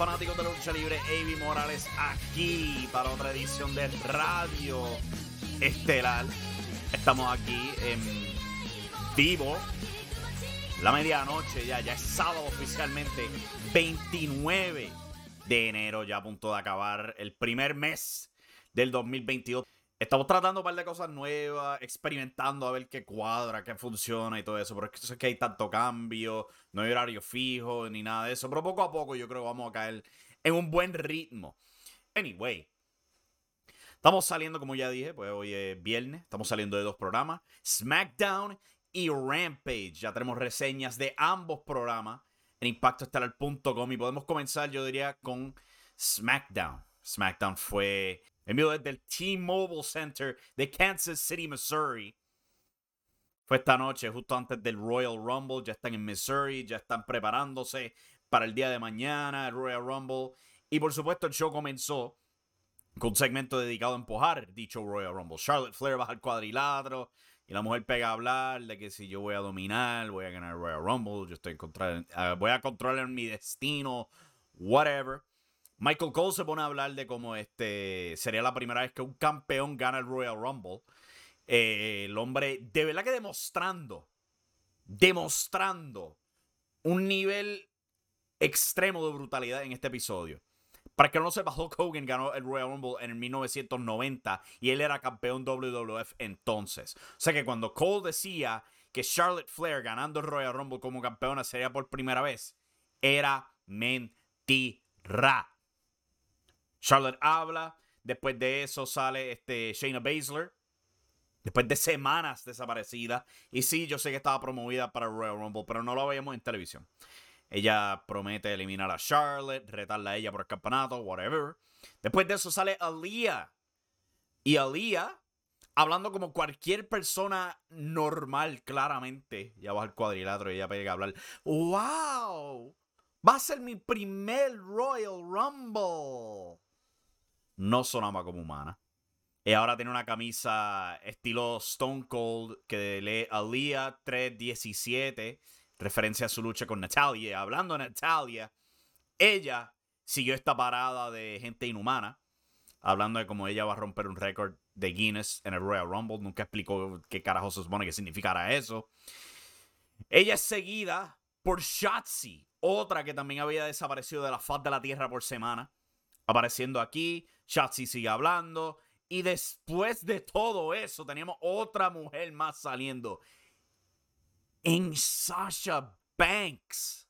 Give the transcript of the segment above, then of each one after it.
Fanáticos de la lucha libre. Avi Morales aquí para otra edición de Radio Estelar. Estamos aquí en vivo. La medianoche ya, ya es sábado oficialmente, 29 de enero, ya a punto de acabar el primer mes del 2022. Estamos tratando un par de cosas nuevas, experimentando a ver qué cuadra, qué funciona y todo eso. Pero es que hay tanto cambio, no hay horario fijo ni nada de eso. Pero poco a poco yo creo que vamos a caer en un buen ritmo. Anyway, estamos saliendo, como ya dije, pues hoy es viernes. Estamos saliendo de dos programas: SmackDown y Rampage. Ya tenemos reseñas de ambos programas en impactoestelar.com y podemos comenzar, yo diría, con SmackDown. SmackDown fue enviado desde el T-Mobile Center de Kansas City, Missouri. Fue esta noche, justo antes del Royal Rumble. Ya están en Missouri, ya están preparándose para el día de mañana, el Royal Rumble. Y por supuesto, el show comenzó con un segmento dedicado a empujar dicho Royal Rumble. Charlotte Flair baja al cuadrilátero y la mujer pega a hablar de que si yo voy a dominar, voy a ganar el Royal Rumble, yo estoy en contra, uh, voy a controlar mi destino, whatever. Michael Cole se pone a hablar de cómo este sería la primera vez que un campeón gana el Royal Rumble. Eh, el hombre, de verdad que demostrando, demostrando un nivel extremo de brutalidad en este episodio. Para que no sepa, Hulk Hogan ganó el Royal Rumble en el 1990 y él era campeón WWF entonces. O sea que cuando Cole decía que Charlotte Flair ganando el Royal Rumble como campeona sería por primera vez, era mentira. Charlotte habla. Después de eso sale este Shayna Baszler. Después de semanas desaparecida. Y sí, yo sé que estaba promovida para Royal Rumble, pero no lo veíamos en televisión. Ella promete eliminar a Charlotte, retarla a ella por el campeonato, whatever. Después de eso sale Aaliyah. Y Aaliyah, hablando como cualquier persona normal, claramente. Ya va al cuadrilátero y ella pega a hablar. ¡Wow! Va a ser mi primer Royal Rumble no sonaba como humana. Y ahora tiene una camisa estilo Stone Cold que lee Aliyah 317, referencia a su lucha con Natalia. Hablando de Natalia, ella siguió esta parada de gente inhumana, hablando de cómo ella va a romper un récord de Guinness en el Royal Rumble. Nunca explicó qué carajo se supone que significara eso. Ella es seguida por Shotzi, otra que también había desaparecido de la faz de la tierra por semana, apareciendo aquí. Shotzi sigue hablando. Y después de todo eso, teníamos otra mujer más saliendo. En Sasha Banks.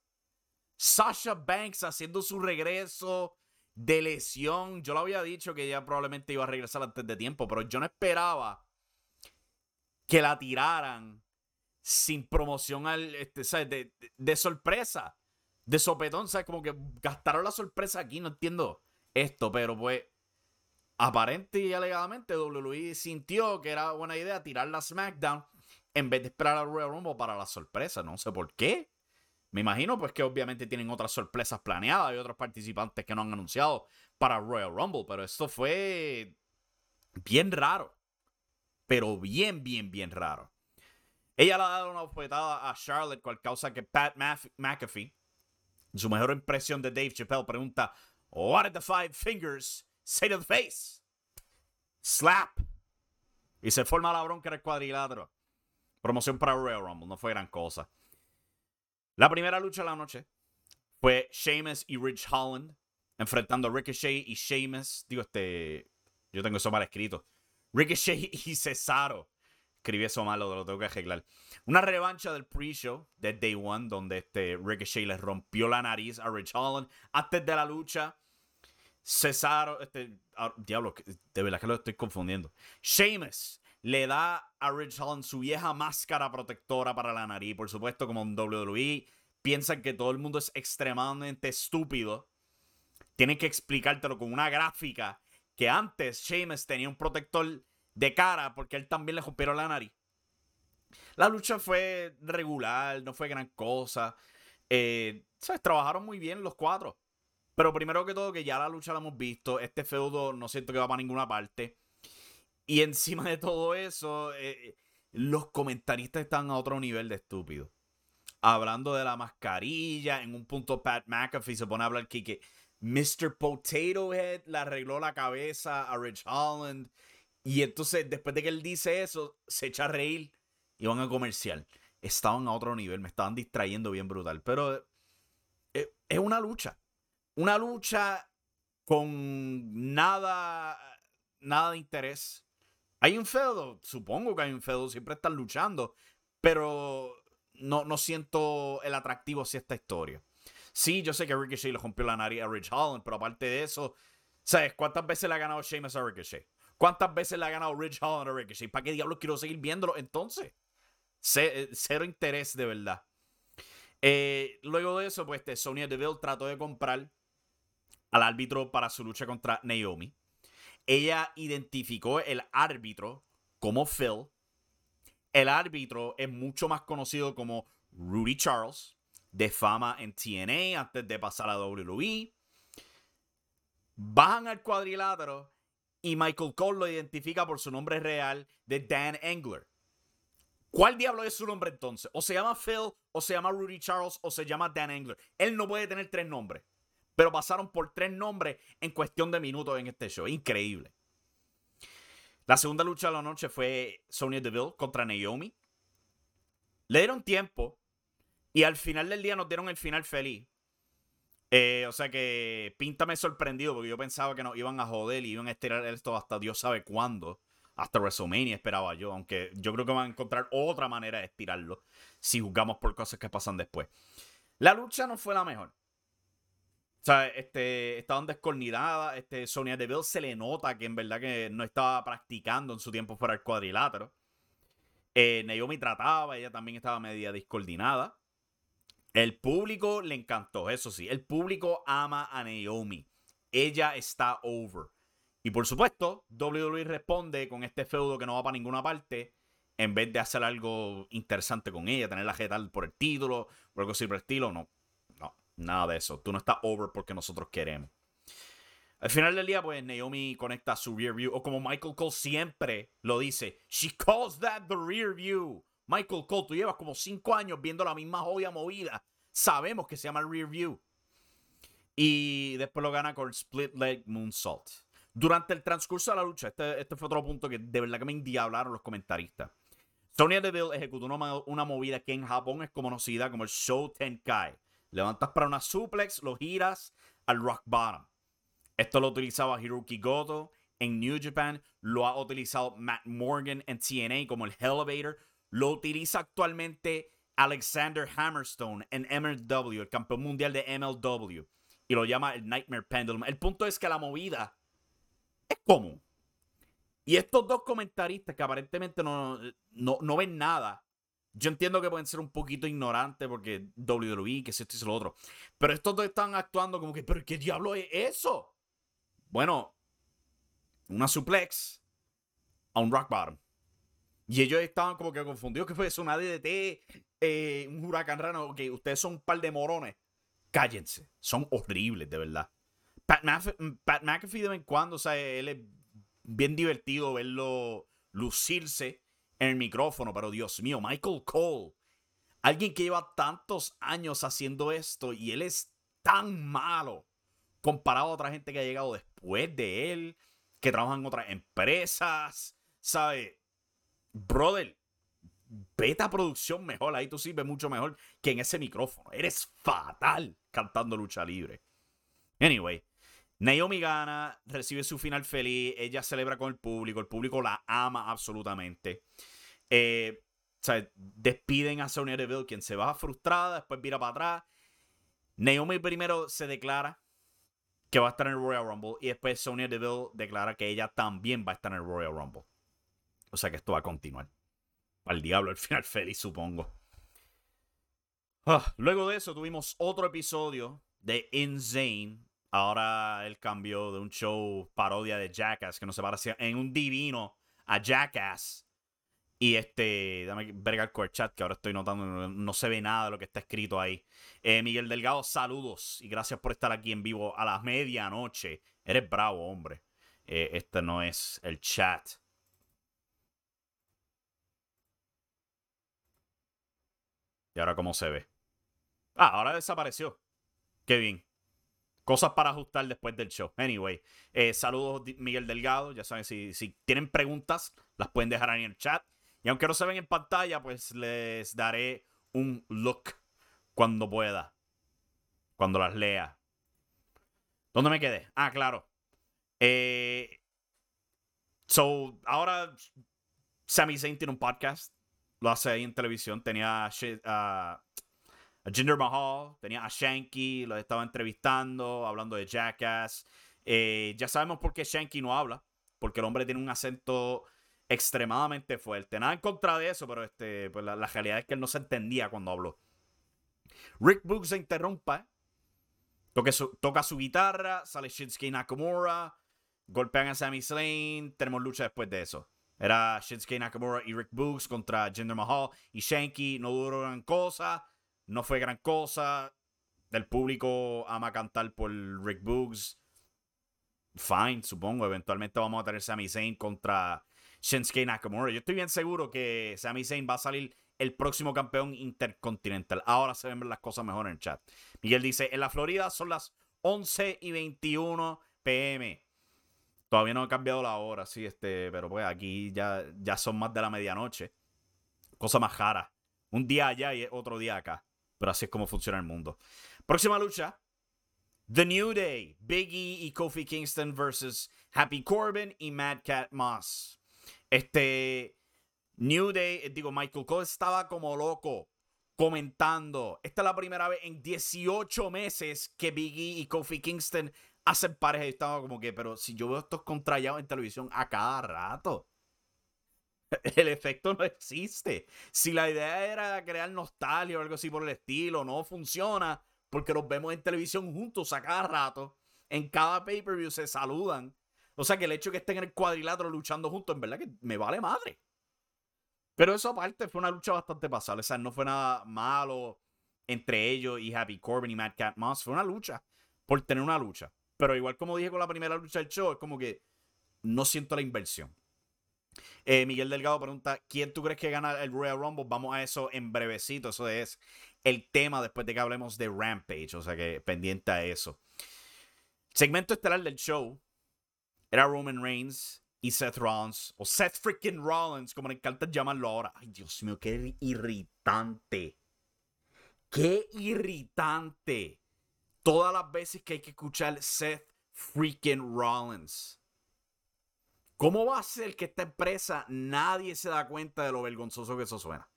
Sasha Banks haciendo su regreso de lesión. Yo lo había dicho que ella probablemente iba a regresar antes de tiempo, pero yo no esperaba que la tiraran sin promoción este. De, de, sorpresa. De sopetón, ¿sabes? Como que gastaron la sorpresa aquí, no entiendo esto, pero pues aparente y alegadamente WWE sintió que era buena idea tirar la SmackDown en vez de esperar al Royal Rumble para la sorpresa. No sé por qué. Me imagino pues que obviamente tienen otras sorpresas planeadas y otros participantes que no han anunciado para Royal Rumble, pero esto fue bien raro. Pero bien, bien, bien raro. Ella le ha dado una bofetada a Charlotte con causa que Pat McAfee, en su mejor impresión de Dave Chappelle, pregunta, What are the five fingers say to the face. Slap. Y se forma la bronca en el cuadrilátero. Promoción para Royal Rumble, no fue gran cosa. La primera lucha de la noche fue Sheamus y Rich Holland enfrentando a Ricochet y Sheamus. Digo, este. Yo tengo eso mal escrito. Ricochet y Cesaro. Escribí eso mal, lo, tengo que arreglar. Una revancha del pre-show de Day One, donde este Ricochet le rompió la nariz a Rich Holland. Antes de la lucha, Cesaro, este, ah, diablo, de verdad que lo estoy confundiendo. Sheamus le da a Rich Holland su vieja máscara protectora para la nariz. Por supuesto, como en WWE, piensan que todo el mundo es extremadamente estúpido. Tienen que explicártelo con una gráfica que antes Sheamus tenía un protector de cara porque él también le rompieron la nariz. La lucha fue regular, no fue gran cosa. Eh, ¿sabes? Trabajaron muy bien los cuatro. Pero primero que todo, que ya la lucha la hemos visto. Este feudo no siento que va para ninguna parte. Y encima de todo eso, eh, los comentaristas están a otro nivel de estúpido. hablando de la mascarilla. En un punto, Pat McAfee se pone a hablar que, que Mr. Potato Head le arregló la cabeza a Rich Holland. Y entonces, después de que él dice eso, se echa a reír y van a comercial. Estaban a otro nivel, me estaban distrayendo bien brutal. Pero eh, es una lucha. Una lucha con nada, nada de interés. Hay un feudo, supongo que hay un feudo, siempre están luchando, pero no, no siento el atractivo hacia esta historia. Sí, yo sé que Ricochet le rompió la nariz a Rich Holland, pero aparte de eso, ¿sabes cuántas veces le ha ganado Sheamus a Ricochet? ¿Cuántas veces le ha ganado Rich Holland a Ricochet? ¿Para qué diablos quiero seguir viéndolo entonces? Eh, cero interés de verdad. Eh, luego de eso, pues este, Deville trató de comprar al árbitro para su lucha contra Naomi. Ella identificó el árbitro como Phil. El árbitro es mucho más conocido como Rudy Charles, de fama en TNA antes de pasar a WWE. Bajan al cuadrilátero y Michael Cole lo identifica por su nombre real de Dan Engler. ¿Cuál diablo es su nombre entonces? O se llama Phil, o se llama Rudy Charles, o se llama Dan Engler. Él no puede tener tres nombres. Pero pasaron por tres nombres en cuestión de minutos en este show. Increíble. La segunda lucha de la noche fue Sonya Deville contra Naomi. Le dieron tiempo y al final del día nos dieron el final feliz. Eh, o sea que píntame sorprendido porque yo pensaba que nos iban a joder y iban a estirar esto hasta Dios sabe cuándo. Hasta WrestleMania esperaba yo, aunque yo creo que van a encontrar otra manera de estirarlo si juzgamos por cosas que pasan después. La lucha no fue la mejor. O sea, este, estaban descornidadas. Este, Sonia Deville se le nota que en verdad que no estaba practicando en su tiempo fuera el cuadrilátero. Eh, Naomi trataba, ella también estaba media discoordinada. El público le encantó, eso sí. El público ama a Naomi. Ella está over. Y por supuesto, WWE responde con este feudo que no va para ninguna parte. En vez de hacer algo interesante con ella, tenerla tal por el título o algo así por el estilo, no. No, nada de eso. Tú no estás over porque nosotros queremos. Al final del día, pues Naomi conecta su rear view. O como Michael Cole siempre lo dice, she calls that the rear view. Michael Cole, tú llevas como cinco años viendo la misma joya movida. Sabemos que se llama Rear View. Y después lo gana con Split Leg Moonsault. Durante el transcurso de la lucha, este, este fue otro punto que de verdad que me endiablaron los comentaristas. Sonya Deville ejecutó una, una movida que en Japón es conocida como el Show Tenkai. Levantas para una suplex, lo giras al rock bottom. Esto lo utilizaba Hiroki Goto en New Japan, lo ha utilizado Matt Morgan en TNA como el Elevator, lo utiliza actualmente Alexander Hammerstone en MLW, el campeón mundial de MLW, y lo llama el Nightmare Pendulum. El punto es que la movida es común. Y estos dos comentaristas que aparentemente no, no, ven nada, yo entiendo que pueden ser un poquito ignorantes porque WWE, que es esto y lo otro. Pero estos dos están actuando como que, ¿pero qué diablo es eso? Bueno, una suplex a un rock bottom. Y ellos estaban como que confundidos que fue eso, una DDT, eh, un huracán rano, que ustedes son un par de morones. Cállense, son horribles, de verdad. Pat, McAfee de vez en cuando, o sea, él es bien divertido verlo lucirse en el micrófono, pero Dios mío, Michael Cole, alguien que lleva tantos años haciendo esto y él es tan malo comparado a otra gente que ha llegado después de él, que trabajan en otras empresas, ¿sabe? Brother, beta producción mejor, ahí tú sirves mucho mejor que en ese micrófono. Eres fatal cantando lucha libre. Anyway, Naomi gana, recibe su final feliz, ella celebra con el público, el público la ama absolutamente. Eh, o sea, despiden a Sonya Deville, quien se va frustrada, después vira para atrás. Naomi primero se declara que va a estar en el Royal Rumble y después Sonya Deville declara que ella también va a estar en el Royal Rumble. O sea que esto va a continuar. Al diablo, el final feliz, supongo. Ah, luego de eso tuvimos otro episodio de Insane. Ahora el cambio de un show parodia de Jackass que no se parecía en un divino a Jackass. Y este, dame verga el chat que ahora estoy notando, no, se ve nada de lo que está escrito ahí. Eh, Miguel Delgado, saludos y gracias por estar aquí en vivo a las medianoche. Eres bravo, hombre. Eh, este no es el chat Ahora cómo se ve. Ah, ahora desapareció. Qué bien. Cosas para ajustar después del show. Anyway, eh, saludos Miguel Delgado. Ya saben, si, si tienen preguntas, las pueden dejar ahí en el chat. Y aunque no se ven en pantalla, pues les daré un look cuando pueda. Cuando las lea. ¿Dónde me quedé? Ah, claro. Eh, so, ahora Sami Zayn tiene un podcast. Lo hace ahí en televisión. Tenía a, Jinder Mahal, tenía a Shanky, lo estaba entrevistando, hablando de Jackass. Eh, ya sabemos por qué Shanky no habla. Porque el hombre tiene un acento extremadamente fuerte. Nada en contra de eso, pero este, pues la, realidad es que él no se entendía cuando habló. Rick Books se interrumpa, toca su guitarra, sale Shinsuke Nakamura, golpean a Sami Zayn, tenemos lucha después de eso. Era Shinsuke Nakamura y Rick Books contra Jinder Mahal y Shanky. No duró gran cosa, no fue gran cosa. El público ama cantar por Rick Books. Fine, supongo. Eventualmente vamos a tener Sami Zayn contra Shinsuke Nakamura. Yo estoy bien seguro que Sami Zayn va a salir el próximo campeón intercontinental. Ahora se ven las cosas mejor en el chat. Miguel dice, en la Florida son las 11 y 21 pm. Todavía no ha cambiado la hora, sí, este, pero pues aquí ya, ya son más de la medianoche. Cosa más rara. Un día allá y otro día acá. Pero así es como funciona el mundo. Próxima lucha. The New Day. Biggie y Kofi Kingston versus Happy Corbin y Mad Cat Moss. Este New Day, eh, digo, Michael Cole estaba como loco comentando. Esta es la primera vez en 18 meses que Biggie y Kofi Kingston hacen pareja. Y estaba como que, pero si yo veo estos contrallados en televisión a cada rato. El efecto no existe. Si la idea era crear nostalgia o algo así por el estilo, no funciona porque los vemos en televisión juntos a cada rato. En cada pay-per-view se saludan. O sea que el hecho de que estén en el cuadrilátero luchando juntos, en verdad que me vale madre. Pero eso aparte fue una lucha bastante pasable. O sea, no fue nada malo entre ellos y Happy Corbin y Mad Cat Moss. Fue una lucha por tener una lucha. Pero igual como dije con la primera lucha del show, es como que no siento la inversión. Eh, Miguel Delgado pregunta, ¿quién tú crees que gana el Royal Rumble? Vamos a eso en brevecito. Eso es el tema después de que hablemos de Rampage. O sea que pendiente a eso. Segmento estelar del show era Roman Reigns y Seth Rollins, o Seth freaking Rollins, como le encanta llamarlo ahora. Ay, Dios mío, qué irritante. Qué irritante. Todas las veces que hay que escuchar Seth freaking Rollins. ¿Cómo va a ser que esta empresa nadie se da cuenta de lo vergonzoso que eso suena?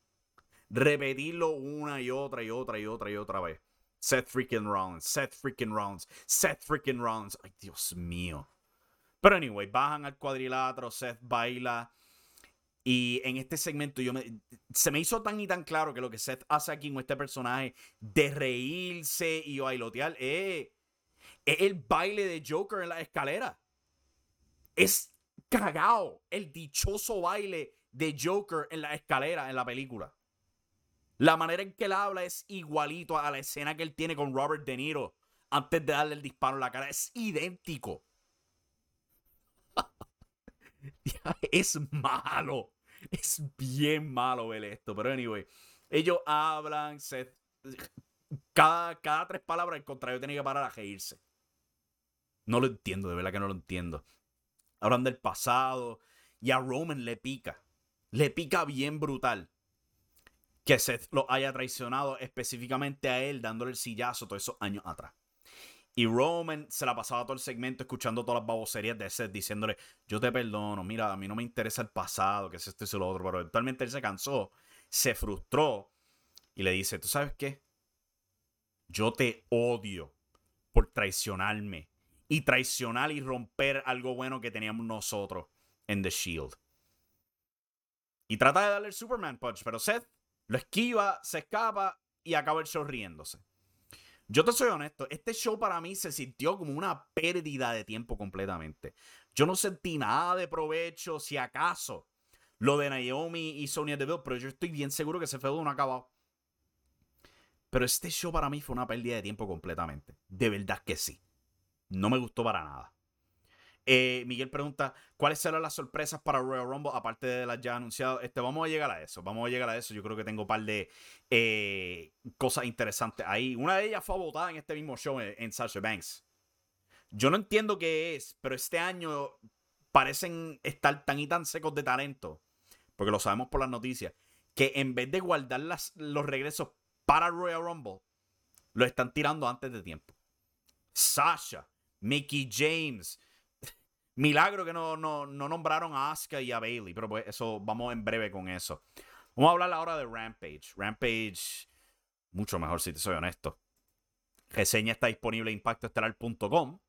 Repetirlo una y otra y otra y otra y otra vez. Seth freaking Rollins, Seth freaking Rollins, Seth freaking Rollins. Ay, Dios mío. Pero anyway, bajan al cuadrilátero, Seth baila. Y en este segmento yo se me hizo tan y tan claro que lo que Seth hace aquí con este personaje de reírse y bailotear es, es el baile de Joker en la escalera. Es cagao el dichoso baile de Joker en la escalera en la película. La manera en que él habla es igualito a la escena que él tiene con Robert De Niro antes de darle el disparo en la cara. Es idéntico. es malo. Es bien malo ver esto. Pero anyway, ellos hablan, se, cada, cada tres palabras, al contrario, tiene que parar a reírse. No lo entiendo, de verdad que no lo entiendo. Hablan del pasado y a Roman le pica. Le pica bien brutal que Seth lo haya traicionado específicamente a él, dándole el sillazo todos esos años atrás. Y Roman se la pasaba todo el segmento escuchando todas las baboserías de Seth, diciéndole, yo te perdono, mira, a mí no me interesa el pasado, que es esto y lo otro, pero eventualmente él se cansó, se frustró y le dice, ¿tú sabes qué? Yo te odio por traicionarme y traicionar y romper algo bueno que teníamos nosotros en The Shield. Y trata de darle el Superman Punch, pero Seth lo esquiva, se escapa y acaba el show riéndose. Yo te soy honesto, este show para mí se sintió como una pérdida de tiempo completamente. Yo no sentí nada de provecho, si acaso, lo de Naomi y Sonia Deville, pero yo estoy bien seguro que ese feudo no ha acabado. Pero este show para mí fue una pérdida de tiempo completamente. De verdad que sí. No me gustó para nada. Eh, Miguel pregunta, ¿cuáles serán las sorpresas para Royal Rumble aparte de las ya anunciadas? Este, vamos a llegar a eso, vamos a llegar a eso. Yo creo que tengo un par de eh, cosas interesantes ahí. Una de ellas fue votada en este mismo show en, en Sasha Banks. Yo no entiendo qué es, pero este año parecen estar tan y tan secos de talento, porque lo sabemos por las noticias, que en vez de guardar los regresos para Royal Rumble, lo están tirando antes de tiempo. Sasha, Mickey James, Milagro que no, no, nombraron a Asuka y a Bailey, pero pues eso, vamos en breve con eso. Vamos a hablar ahora de Rampage. Rampage, mucho mejor si te soy honesto. Reseña está disponible en impactoestelar.com.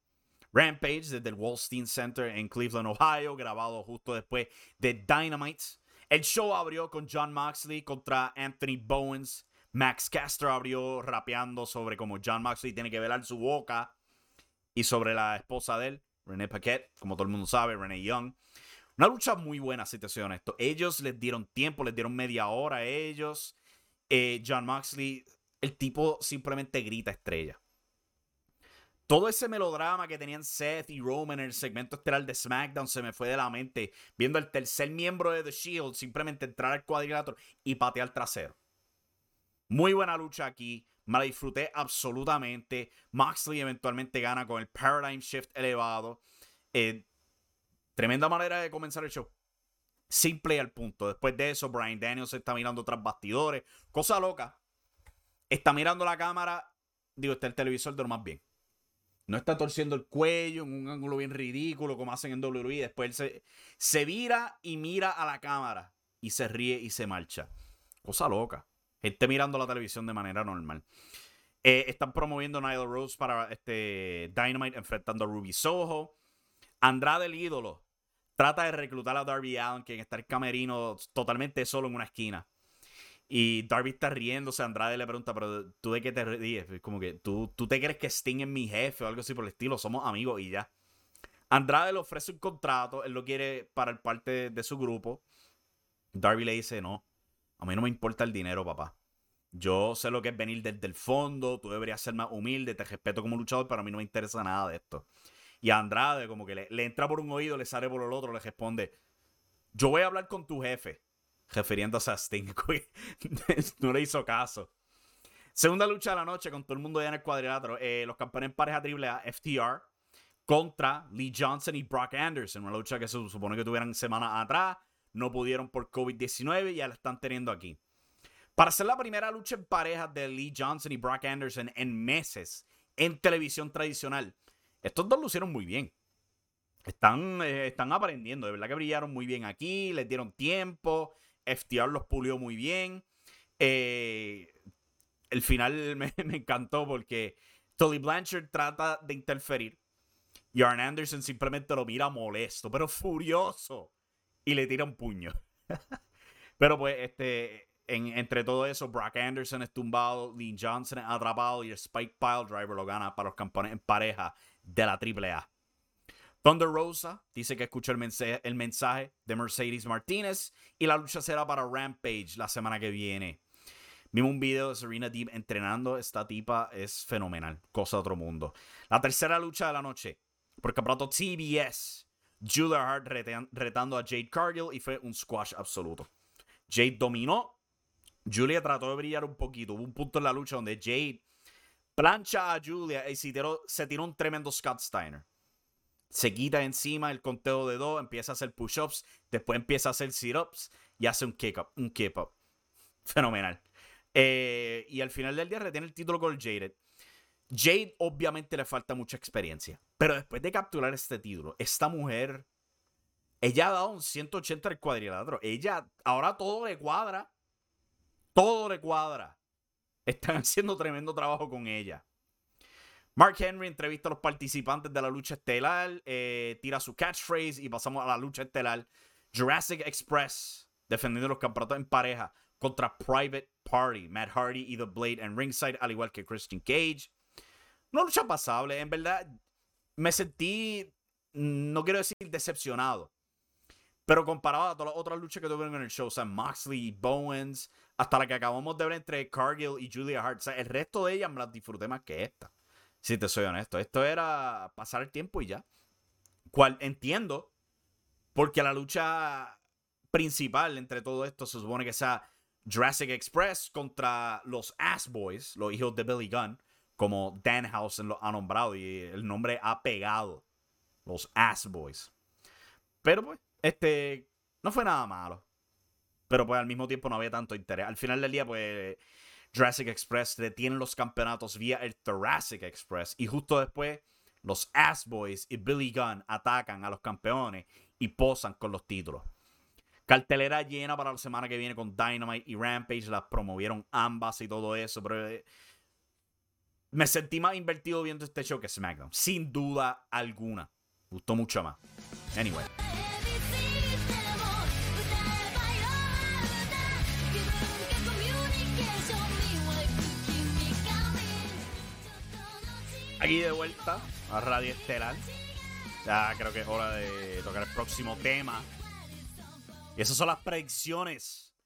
Rampage desde el Wallstein Center en Cleveland, Ohio, grabado justo después de Dynamite. El show abrió con John Moxley contra Anthony Bowens. Max Caster abrió rapeando sobre cómo John Moxley tiene que velar su boca y sobre la esposa de él. René Paquette, como todo el mundo sabe, René Young. Una lucha muy buena, si te soy honesto. Ellos les dieron tiempo, les dieron media hora a ellos. Eh, John Moxley, el tipo simplemente grita estrella. Todo ese melodrama que tenían Seth y Roman en el segmento estelar de SmackDown se me fue de la mente viendo el tercer miembro de The Shield simplemente entrar al cuadrilátero y patear trasero. Muy buena lucha aquí. Me la disfruté absolutamente. Moxley eventualmente gana con el Paradigm Shift elevado. Eh, tremenda manera de comenzar el show. Simple y al punto. Después de eso, Brian Daniels está mirando tras bastidores. Cosa loca. Está mirando la cámara. Digo, está el televisor de lo más bien. No está torciendo el cuello en un ángulo bien ridículo como hacen en WWE. Después él se, se vira y mira a la cámara. Y se ríe y se marcha. Cosa loca esté mirando la televisión de manera normal. Eh, están promoviendo Nyla Rose para este Dynamite enfrentando a Ruby Soho. Andrade, el ídolo, trata de reclutar a Darby Allen, quien está el camerino totalmente solo en una esquina. Y Darby está riéndose. Andrade le pregunta, pero tú de qué te ríes? Como que tú, tú te crees que Sting es mi jefe o algo así por el estilo. Somos amigos y ya. Andrade le ofrece un contrato. Él lo quiere para el parte de su grupo. Darby le dice, no, a mí no me importa el dinero, papá. Yo sé lo que es venir desde el fondo, tú deberías ser más humilde, te respeto como luchador, pero a mí no me interesa nada de esto. Y a Andrade, como que le, entra por un oído, le sale por el otro, le responde, yo voy a hablar con tu jefe, refiriéndose a Sting. no le hizo caso. Segunda lucha de la noche con todo el mundo ya en el cuadrilátero. Eh, los campeones en pareja triple A, FTR, contra Lee Johnson y Brock Anderson. Una lucha que se supone que tuvieran semanas atrás no pudieron por COVID-19 y ya la están teniendo aquí. Para ser la primera lucha en pareja de Lee Johnson y Brock Anderson en meses en televisión tradicional, estos dos lucieron muy bien. Están, eh, están aprendiendo, de verdad que brillaron muy bien aquí, les dieron tiempo, FTR los pulió muy bien. Eh, el final me, me, encantó porque Tully Blanchard trata de interferir y Arn Anderson simplemente lo mira molesto, pero furioso y le tira un puño. Pero pues, este, en, entre todo eso, Brock Anderson es tumbado, Lee Johnson es atrapado y el Spike Pile Driver lo gana para los campeones en pareja de la AAA. Thunder Rosa dice que escuchó el mensaje, el mensaje de Mercedes Martínez y la lucha será para Rampage la semana que viene. Vimos un video de Serena Deep entrenando. Esta tipa es fenomenal. Cosa de otro mundo. La tercera lucha de la noche. Por campeonato TBS. Julia Hart retando a Jade Cargill y fue un squash absoluto. Jade dominó. Julia trató de brillar un poquito. Hubo un punto en la lucha donde Jade plancha a Julia y se tiró, un tremendo Scott Steiner. Se quita encima el conteo de dos, empieza a hacer push-ups, después empieza a hacer sit-ups y hace un kick-up, un kick-up. Fenomenal. Eh, y al final del día retiene el título con Jade. Jade obviamente le falta mucha experiencia, pero después de capturar este título, esta mujer, ella ha dado un 180 al cuadrilátero. Ella, ahora todo le cuadra. Todo le cuadra. Están haciendo tremendo trabajo con ella. Mark Henry entrevista a los participantes de la lucha estelar, eh, tira su catchphrase y pasamos a la lucha estelar. Jurassic Express defendiendo los campeonatos en pareja contra Private Party, Matt Hardy y The Blade en ringside, al igual que Christian Cage. Una lucha pasable. En verdad, me sentí, no quiero decir decepcionado, pero comparado a todas las otras luchas que tuvieron en el show, o sea, Moxley, Bowens, hasta la que acabamos de ver entre Cargill y Julia Hart, o sea, el resto de ellas me las disfruté más que esta. Si te soy honesto, esto era pasar el tiempo y ya. cual entiendo, porque la lucha principal entre todo esto se supone que sea Jurassic Express contra los Ass Boys, los hijos de Billy Gunn, como Danhausen lo ha nombrado y el nombre ha pegado. Los Ass Boys. Pero pues, este, no fue nada malo. Pero pues al mismo tiempo no había tanto interés. Al final del día, pues, Jurassic Express detienen los campeonatos vía el Thoracic Express. Y justo después, los Ass Boys y Billy Gunn atacan a los campeones y posan con los títulos. Cartelera llena para la semana que viene con Dynamite y Rampage. Las promovieron ambas y todo eso. Pero eh, me sentí más invertido viendo este show que SmackDown. Sin duda alguna. Gustó mucho más. Anyway. Aquí de vuelta a Radio Estelar. Ya creo que es hora de tocar el próximo tema. Y esas son las predicciones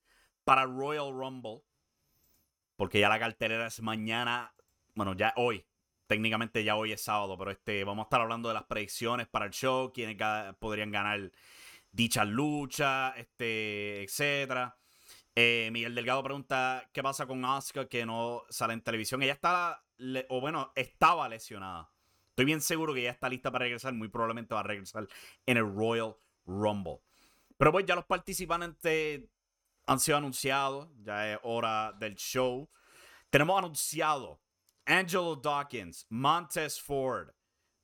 para Royal Rumble. Porque ya la cartelera es mañana. Bueno, ya hoy. Técnicamente ya hoy es sábado, pero este, vamos a estar hablando de las predicciones para el show, quiénes podrían ganar dicha lucha, este, etcétera. Eh, Miguel Delgado pregunta qué pasa con Asuka que no sale en televisión. Ella está, o bueno, estaba lesionada. Estoy bien seguro que ya está lista para regresar. Muy probablemente va a regresar en el Royal Rumble. Pero pues ya los participantes han sido anunciados. Ya es hora del show. Tenemos anunciado Angelo Dawkins, Montez Ford,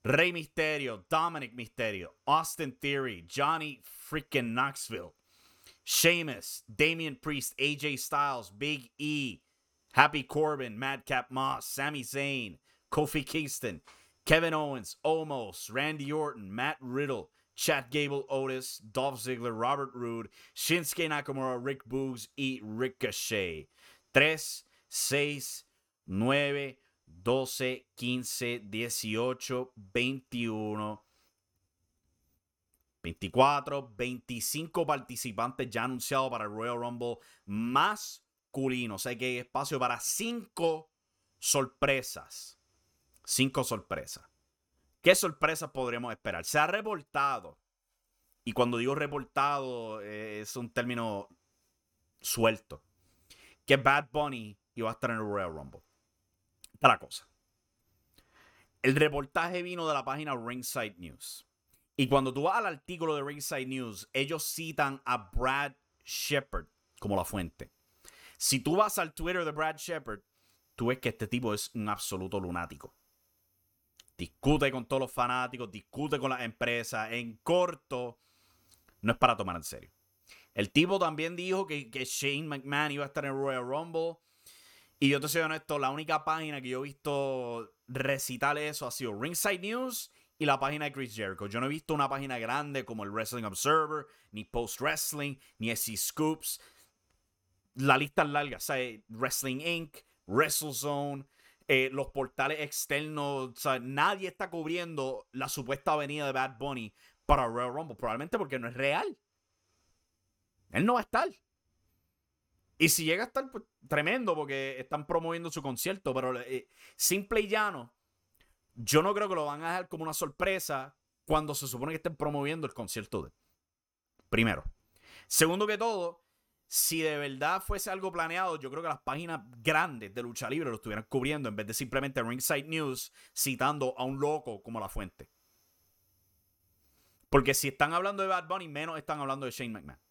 Rey Misterio, Dominic Misterio, Austin Theory, Johnny freaking Knoxville, Sheamus, Damian Priest, AJ Styles, Big E, Happy Corbin, Madcap Moss, Sami Zayn, Kofi Kingston, Kevin Owens, Omos, Randy Orton, Matt Riddle, Chad Gable, Otis, Dolph Ziggler, Robert Roode, Shinsuke Nakamura, Rick Boogs y Ricochet. 3, 6, 9, 12, 15, 18, 21, 24, 25 participantes ya anunciados para el Royal Rumble masculino. O sea que hay espacio para 5 sorpresas. 5 sorpresas. ¿Qué sorpresas podríamos esperar? Se ha reportado, y cuando digo reportado eh, es un término suelto, que Bad Bunny iba a estar en el Royal Rumble. La cosa. El reportaje vino de la página Ringside News. Y cuando tú vas al artículo de Ringside News, ellos citan a Brad Shepard como la fuente. Si tú vas al Twitter de Brad Shepard, tú ves que este tipo es un absoluto lunático discute con todos los fanáticos, discute con las empresas. En corto, no es para tomar en serio. El tipo también dijo que, que Shane McMahon iba a estar en Royal Rumble. Y yo te soy honesto, la única página que yo he visto recitar eso ha sido Ringside News y la página de Chris Jericho. Yo no he visto una página grande como el Wrestling Observer, ni Post Wrestling, ni SC Scoops. La lista es larga, o sea, Wrestling Inc., WrestleZone, eh, los portales externos, o sea, nadie está cubriendo la supuesta venida de Bad Bunny para Royal Rumble, probablemente porque no es real. Él no va a estar. Y si llega a estar, pues, tremendo, porque están promoviendo su concierto, pero eh, simple y llano, yo no creo que lo van a dejar como una sorpresa cuando se supone que estén promoviendo el concierto de. Primero. Segundo que todo, si de verdad fuese algo planeado, yo creo que las páginas grandes de lucha libre lo estuvieran cubriendo en vez de simplemente Ringside News citando a un loco como la fuente. Porque si están hablando de Bad Bunny, menos están hablando de Shane McMahon.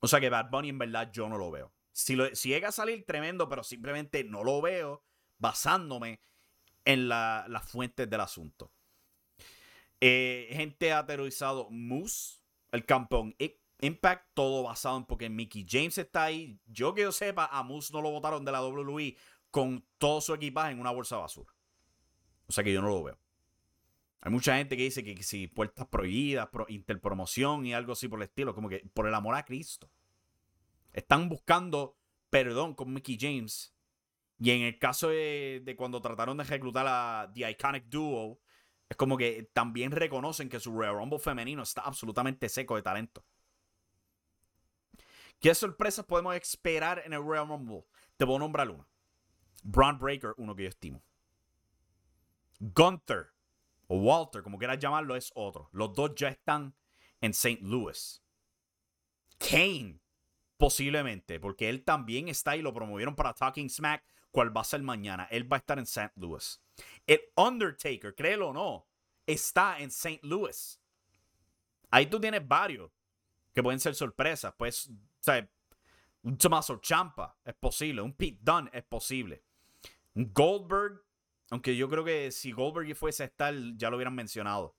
O sea que Bad Bunny en verdad yo no lo veo. Si, llega a salir tremendo, pero simplemente no lo veo basándome en las fuentes del asunto. Eh, gente ha aterrorizado Moose, el campeón Impact, todo basado en porque Mickey James está ahí. Yo que yo sepa, a Moose no lo votaron de la WWE con todo su equipaje en una bolsa basura. O sea que yo no lo veo. Hay mucha gente que dice que, si puertas prohibidas, interpromoción y algo así por el estilo, como que por el amor a Cristo. Están buscando perdón con Mickey James. Y en el caso de, de cuando trataron de reclutar a The Iconic Duo, es como que también reconocen que su Royal Rumble femenino está absolutamente seco de talento. ¿Qué sorpresas podemos esperar en el Royal Rumble? Te voy a nombrar una. Braun Breaker, uno que yo estimo. Gunther, o Walter, como quieras llamarlo, es otro. Los dos ya están en St. Louis. Kane, posiblemente, porque él también está y lo promovieron para Talking Smack, cual va a ser mañana. Él va a estar en St. Louis. El Undertaker, créelo o no, está en St. Louis. Ahí tú tienes varios que pueden ser sorpresas. Pues, o sea, un Tommaso Champa es posible. Un Pete Dunne es posible. Un Goldberg, aunque yo creo que si Goldberg fuese a estar, ya lo hubieran mencionado.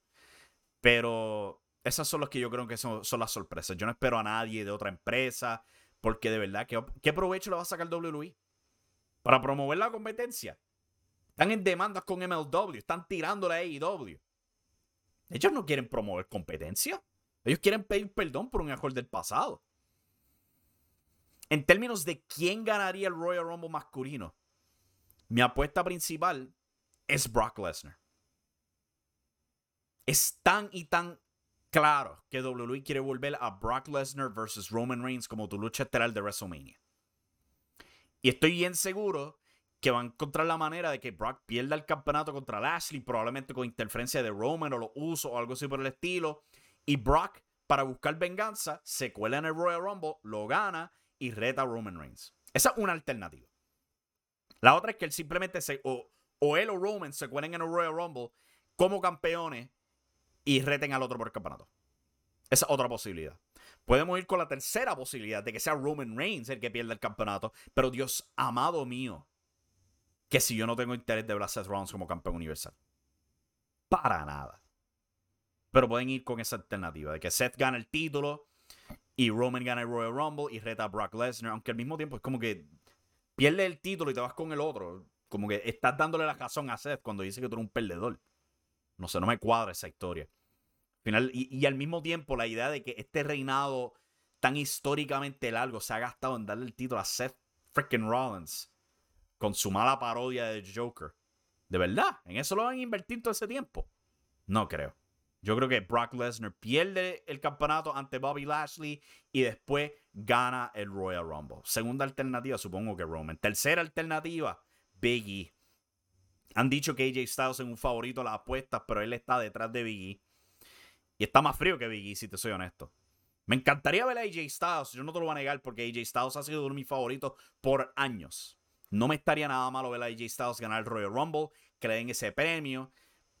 Pero esas son las que yo creo que son, las sorpresas. Yo no espero a nadie de otra empresa. Porque de verdad, ¿qué, qué provecho le va a sacar WWE? Para promover la competencia. Están en demandas con MLW. Están tirando la AEW. Ellos no quieren promover competencia. Ellos quieren pedir perdón por un error del pasado. En términos de quién ganaría el Royal Rumble masculino, mi apuesta principal es Brock Lesnar. Es tan y tan claro que WWE quiere volver a Brock Lesnar versus Roman Reigns como tu lucha estelar de WrestleMania. Y estoy bien seguro que van a encontrar la manera de que Brock pierda el campeonato contra Lashley, probablemente con interferencia de Roman o los usos o algo así por el estilo. Y Brock, para buscar venganza, se cuela en el Royal Rumble, lo gana y reta a Roman Reigns. Esa es una alternativa. La otra es que él simplemente se. O él o Roman se cuelen en el Royal Rumble como campeones y reten al otro por el campeonato. Esa es otra posibilidad. Podemos ir con la tercera posibilidad de que sea Roman Reigns el que pierda el campeonato. Pero Dios amado mío, que si yo no tengo interés de ver a Seth Rollins como campeón universal. Para nada. Pero pueden ir con esa alternativa de que Seth gane el título y Roman gana el Royal Rumble y reta a Brock Lesnar, aunque al mismo tiempo es como que pierde el título y te vas con el otro. Como que estás dándole la razón a Seth cuando dice que tú eres un perdedor. No sé, no me cuadra esa historia. Final, y, y al mismo tiempo la idea de que este reinado tan históricamente largo se ha gastado en darle el título a Seth freaking Rollins con su mala parodia de Joker. ¿De verdad? ¿En eso lo van a invertir todo ese tiempo? No creo. Yo creo que Brock Lesnar pierde el campeonato ante Bobby Lashley y después gana el Royal Rumble. Segunda alternativa, supongo que Roman. Tercera alternativa, Biggie. Han dicho que AJ Styles es un favorito a las apuestas, pero él está detrás de Biggie. Y está más frío que Biggie, si te soy honesto. Me encantaría ver a AJ Styles, yo no te lo voy a negar porque AJ Styles ha sido uno de mis favoritos por años. No me estaría nada malo ver a AJ Styles ganar el Royal Rumble, que le den ese premio,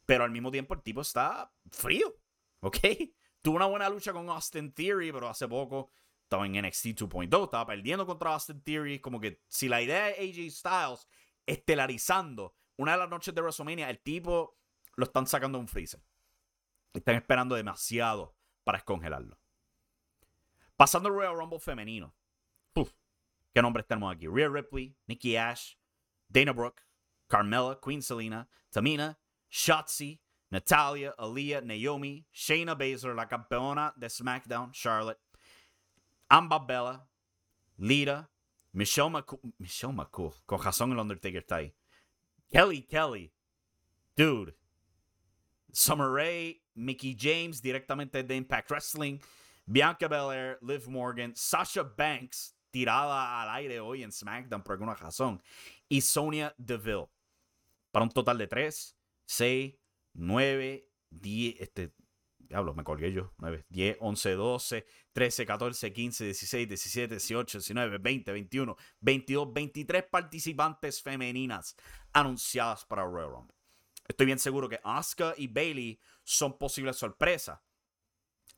pero al mismo tiempo el tipo está frío, ¿ok? Tuvo una buena lucha con Austin Theory, pero hace poco estaba en NXT 2.0, estaba perdiendo contra Austin Theory, como que si la idea de AJ Styles estelarizando una de las noches de WrestleMania, el tipo lo están sacando de un freezer. Están esperando demasiado para escongelarlo. Pasando al Royal Rumble femenino. ¿Qué nombres tenemos aquí? Rhea Ripley, Nikki Ash, Dana Brooke, Carmella, Queen Selena, Tamina, Shotzi, Natalia, Aaliyah, Naomi, Shayna Baszler, la campeona de SmackDown, Charlotte, Amba Bella, Lita, Michelle McCool, Michelle McCool, con razón el Undertaker está ahí. Kelly Kelly, dude. Summer Rae, Mickey James, directamente de Impact Wrestling, Bianca Belair, Liv Morgan, Sasha Banks, tirada al aire hoy en SmackDown por alguna razón. Y Sonia Deville. Para un total de 3, 6, 9, 10. Este, diablo, me colgué yo. 9, 10, 11, 12, 13, 14, 15, 16, 17, 18, 19, 20, 21, 22, 23 participantes femeninas anunciadas para Royal Rumble. Estoy bien seguro que Asuka y Bailey son posibles sorpresas.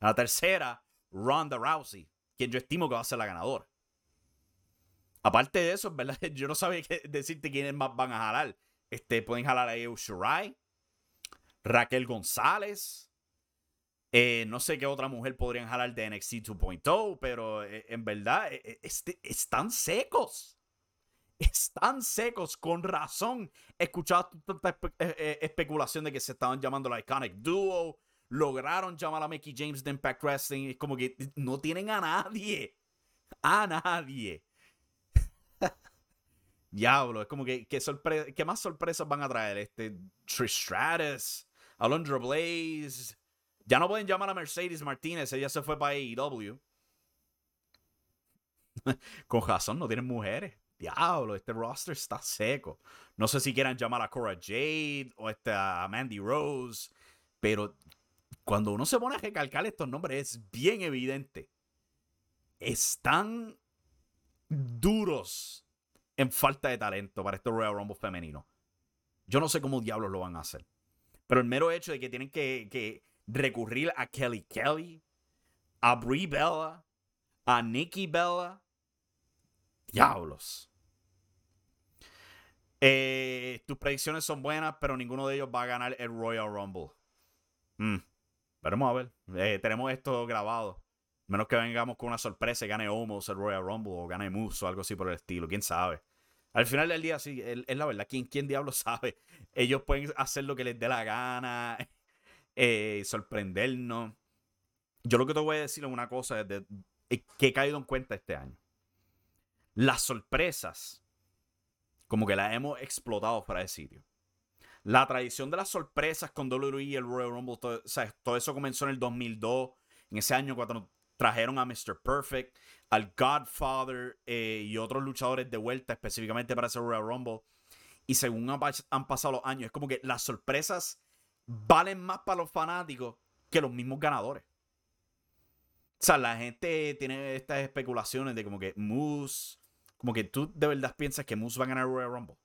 La tercera, Ronda Rousey, quien yo estimo que va a ser la ganadora. Aparte de eso, ¿verdad? Yo no sabía qué decirte quiénes más van a jalar. Este, pueden jalar a Io Shirai, Raquel González. Eh, no sé qué otra mujer podrían jalar de NXT 2.0, pero eh, en verdad eh, este, están secos. Están secos, con razón. He escuchado tanta especulación de que se estaban llamando la Iconic Duo. Lograron llamar a Mickey James de Impact Wrestling. Es como que no tienen a nadie. A nadie. Diablo, es como que, ¿qué más sorpresas van a traer? Este, Trish Stratus, Alondra Blaze. Ya no pueden llamar a Mercedes Martínez, ella se fue para AEW. Con razón, no tienen mujeres. Diablo, este roster está seco. No sé si quieran llamar a Cora Jade o este, a Mandy Rose. Pero cuando uno se pone a recalcar estos nombres, es bien evidente. Están duros en falta de talento para este Royal Rumble femenino. Yo no sé cómo diablos lo van a hacer. Pero el mero hecho de que tienen que, recurrir a Kelly Kelly, a Brie Bella, a Nikki Bella. Diablos. Eh, tus predicciones son buenas, pero ninguno de ellos va a ganar el Royal Rumble. Mm. Veremos a ver. Eh, tenemos esto grabado. Menos que vengamos con una sorpresa y gane Homos el Royal Rumble o gane Moose o algo así por el estilo. ¿Quién sabe? Al final del día, sí, es la verdad. ¿Quién, quién diablo sabe? Ellos pueden hacer lo que les dé la gana, eh, sorprendernos. Yo lo que te voy a decir es una cosa que he caído en cuenta este año. Las sorpresas, como que las hemos explotado fuera de sitio. La tradición de las sorpresas con WWE y el Royal Rumble, todo, eso comenzó en el 2002, en ese año cuando trajeron a Mr. Perfect, al Godfather eh, y otros luchadores de vuelta específicamente para ese Royal Rumble. Y según han, pasado los años, es como que las sorpresas valen más para los fanáticos que los mismos ganadores. O sea, la gente tiene estas especulaciones de como que Moose, como que tú de verdad piensas que Moose va a ganar Royal Rumble.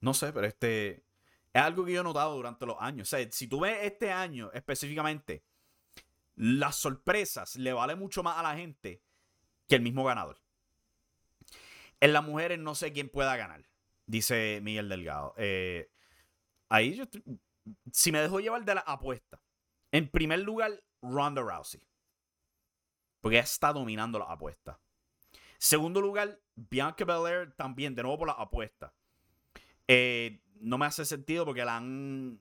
No sé, pero este es algo que yo he notado durante los años. O sea, si tú ves este año específicamente, las sorpresas le vale mucho más a la gente que el mismo ganador. En las mujeres no sé quién pueda ganar, dice Miguel Delgado. Eh, ahí yo, si me dejo llevar de la apuesta, en primer lugar, Ronda Rousey. Porque está dominando la apuesta. Segundo lugar, Bianca Belair también, de nuevo por la apuesta. Eh, no me hace sentido porque la han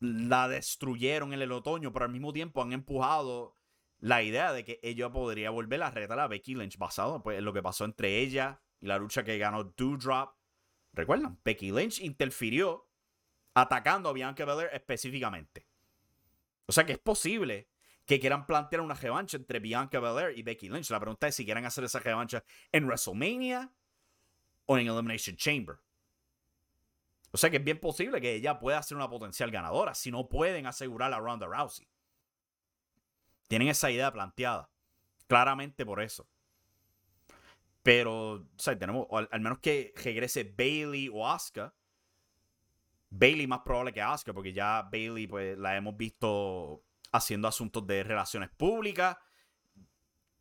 la destruyeron en el otoño, pero al mismo tiempo han empujado la idea de que ella podría volver a retar a Becky Lynch basado pues, en lo que pasó entre ella y la lucha que ganó Doudrop. ¿Recuerdan? Becky Lynch interfirió atacando a Bianca Belair específicamente. O sea que es posible que quieran plantear una revancha entre Bianca Belair y Becky Lynch. La pregunta es si quieren hacer esa revancha en WrestleMania o en Elimination Chamber. O sea que es bien posible que ella pueda ser una potencial ganadora si no pueden asegurar a Ronda Rousey. Tienen esa idea planteada. Claramente por eso. Pero, o sea, tenemos, al, menos que regrese Bailey o Asuka. Bailey más probable que Asuka, porque ya Bailey, pues, la hemos visto haciendo asuntos de relaciones públicas.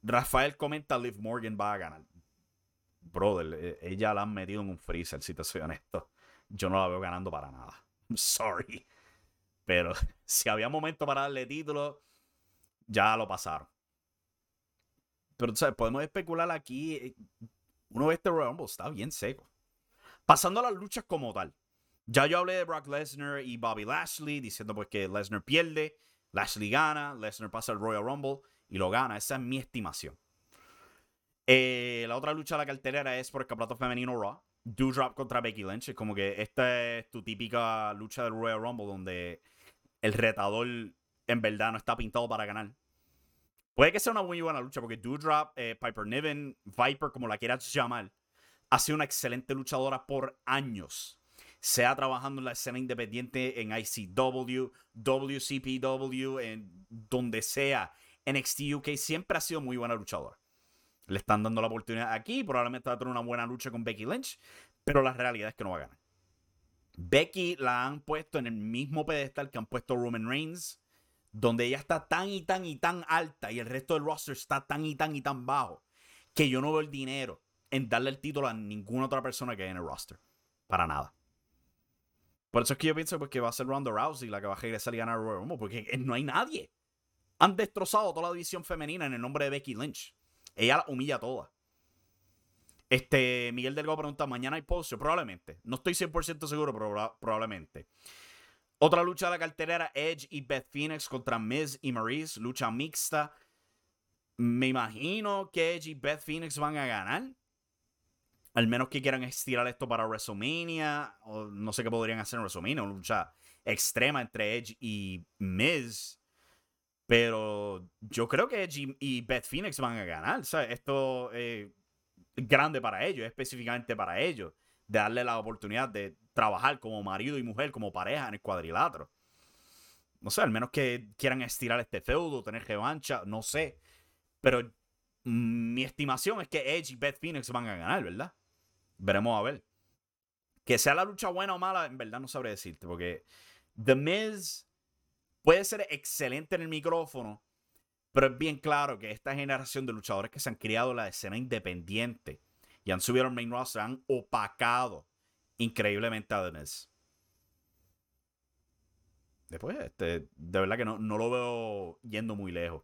Rafael comenta: Liv Morgan va a ganar. Brother, e, ella la han metido en un freezer, si te soy honesto yo no la veo ganando para nada. I'm sorry. Pero si había momento para darle título, ya lo pasaron. Pero, ¿sabes? Podemos especular aquí. Eh, uno ve este Royal Rumble, está bien seco. Pasando a las luchas como tal. Ya yo hablé de Brock Lesnar y Bobby Lashley, diciendo pues que Lesnar pierde, Lashley gana, Lesnar pasa el Royal Rumble y lo gana. Esa es mi estimación. Eh, la otra lucha de la cartelera es por el campeonato femenino Raw. Drop contra Becky Lynch. Es como que esta es tu típica lucha del Royal Rumble donde el retador en verdad no está pintado para ganar. Puede que sea una muy buena lucha porque Doudrop, eh, Piper Niven, Viper, como la quieras llamar, ha sido una excelente luchadora por años. Sea trabajando en la escena independiente en ICW, WCPW, en donde sea, NXT UK, siempre ha sido muy buena luchadora le están dando la oportunidad aquí. Probablemente va a tener una buena lucha con Becky Lynch. Pero la realidad es que no va a ganar. Becky la han puesto en el mismo pedestal que han puesto Roman Reigns. Donde ella está tan y tan y tan alta. Y el resto del roster está tan y tan y tan bajo. Que yo no veo el dinero en darle el título a ninguna otra persona que hay en el roster. Para nada. Por eso es que yo pienso pues, que va a ser Ronda Rousey la que va a regresar y ganar Royal. Porque no hay nadie. Han destrozado toda la división femenina en el nombre de Becky Lynch. Ella la humilla toda. Este, Miguel Delgado pregunta, ¿mañana hay post Probablemente. No estoy 100% seguro, pero probablemente. Otra lucha de la cartelera, Edge y Beth Phoenix contra Miz y Maurice. Lucha mixta. Me imagino que Edge y Beth Phoenix van a ganar. Al menos que quieran estirar esto para WrestleMania. O no sé qué podrían hacer en WrestleMania. Una lucha extrema entre Edge y Miz. Pero yo creo que Edge y Beth Phoenix van a ganar. Sea, esto es grande para ellos, específicamente para ellos. De darle la oportunidad de trabajar como marido y mujer, como pareja en el cuadrilátero. No sé, al menos que quieran estirar este feudo, tener revancha, no sé. Pero mi estimación es que Edge y Beth Phoenix van a ganar, ¿verdad? Veremos a ver. Que sea la lucha buena o mala, en verdad no sabré decirte, porque The Miz puede ser excelente en el micrófono, pero es bien claro que esta generación de luchadores que se han criado en la escena independiente y han subido al main roster han opacado increíblemente a The Miz. Después, este, de verdad que no, no lo veo yendo muy lejos.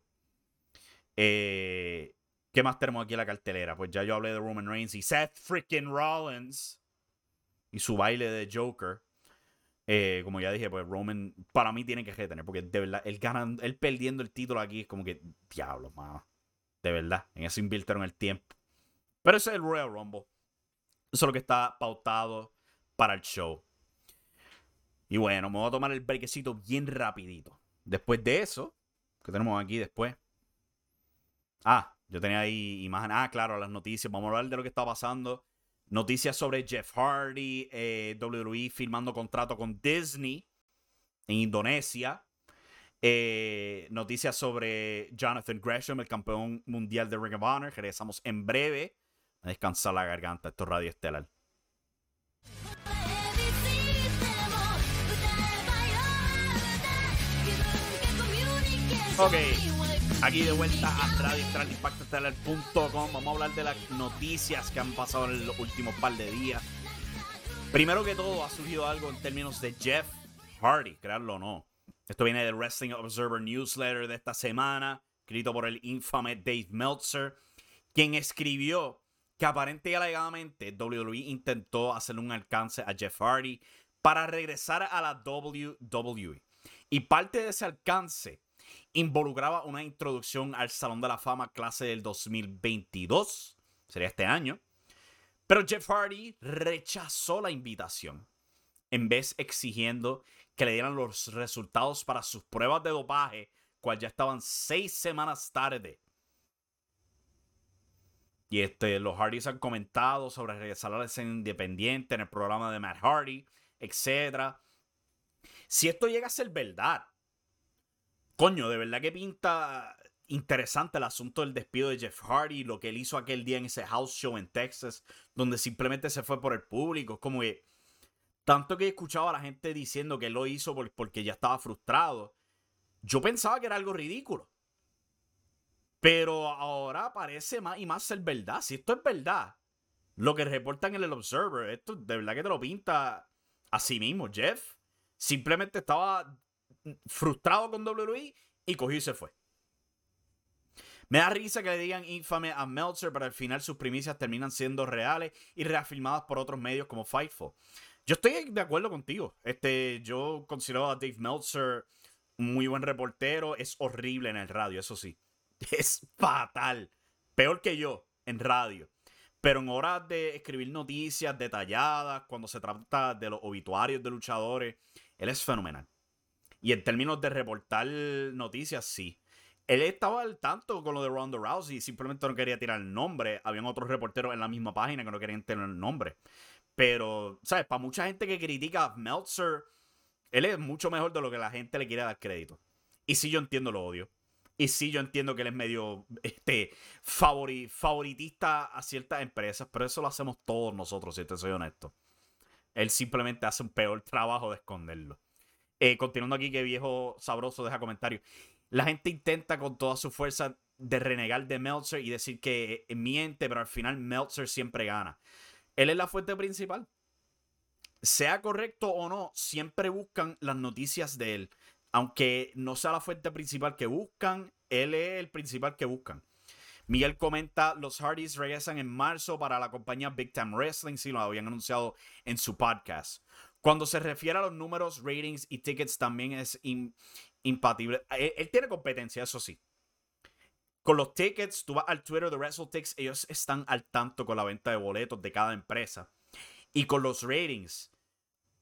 Eh, ¿Qué más tenemos aquí en la cartelera? Pues ya yo hablé de Roman Reigns y Seth freaking Rollins y su baile de Joker. Eh, como ya dije, pues Roman para mí tiene que retener, porque de verdad, él, ganando, él perdiendo el título aquí es como que, diablo, mano. De verdad, en eso invirtieron el tiempo. Pero ese es el Royal Rumble. Eso es lo que está pautado para el show. Y bueno, me voy a tomar el brequecito bien rapidito. Después de eso, que tenemos aquí después? Ah, yo tenía ahí imágenes. Ah, claro, las noticias. Vamos a hablar de lo que está pasando. Noticias sobre Jeff Hardy, eh, WWE firmando contrato con Disney en Indonesia. Eh, noticias sobre Jonathan Gresham, el campeón mundial de Ring of Honor. Regresamos en breve a descansar la garganta. Esto es Radio Estelar. Ok. Aquí de vuelta a Radio Vamos a hablar de las noticias que han pasado en los últimos par de días. Primero que todo, ha surgido algo en términos de Jeff Hardy, crearlo o no. Esto viene del Wrestling Observer Newsletter de esta semana, escrito por el infame Dave Meltzer, quien escribió que aparente y alegadamente WWE intentó hacerle un alcance a Jeff Hardy para regresar a la WWE. Y parte de ese alcance involucraba una introducción al Salón de la Fama clase del 2022, sería este año, pero Jeff Hardy rechazó la invitación, en vez exigiendo que le dieran los resultados para sus pruebas de dopaje, cual ya estaban seis semanas tarde. Y este, los Hardys han comentado sobre regresar a la escena independiente en el programa de Matt Hardy, etc. Si esto llega a ser verdad, coño, de verdad que pinta interesante el asunto del despido de Jeff Hardy, lo que él hizo aquel día en ese house show en Texas, donde simplemente se fue por el público. Es como que tanto que he escuchado a la gente diciendo que lo hizo porque ya estaba frustrado. Yo pensaba que era algo ridículo. Pero ahora parece más y más ser verdad. Si esto es verdad, lo que reportan en el Observer, esto de verdad que te lo pinta a sí mismo. Jeff simplemente estaba frustrado con WWE y cogió y se fue. Me da risa que le digan infame a Meltzer, pero al final sus primicias terminan siendo reales y reafirmadas por otros medios como Fightful. Yo estoy de acuerdo contigo. Este, yo considero a Dave Meltzer un muy buen reportero. Es horrible en el radio, eso sí. Es fatal. Peor que yo en radio. Pero en horas de escribir noticias detalladas, cuando se trata de los obituarios de luchadores, él es fenomenal. Y en términos de reportar noticias, sí. Él estaba al tanto con lo de Ronda Rousey, simplemente no quería tirar el nombre. Habían otros reporteros en la misma página que no querían tener el nombre. Pero, ¿sabes? Para mucha gente que critica a Meltzer, él es mucho mejor de lo que la gente le quiere dar crédito. Y sí, yo entiendo lo odio. Y sí, yo entiendo que él es medio este, favoritista a ciertas empresas, pero eso lo hacemos todos nosotros, si te soy honesto. Él simplemente hace un peor trabajo de esconderlo. Eh, continuando aquí, que viejo sabroso deja comentario. La gente intenta con toda su fuerza de renegar de Meltzer y decir que miente, pero al final Meltzer siempre gana. Él es la fuente principal. Sea correcto o no, siempre buscan las noticias de él. Aunque no sea la fuente principal que buscan, él es el principal que buscan. Miguel comenta, los Hardys regresan en marzo para la compañía Big Time Wrestling, si lo habían anunciado en su podcast. Cuando se refiere a los números, ratings y tickets también es impatible. Él, tiene competencia, eso sí. Con los tickets, tú vas al Twitter de WrestleTix, ellos están al tanto con la venta de boletos de cada empresa. Y con los ratings,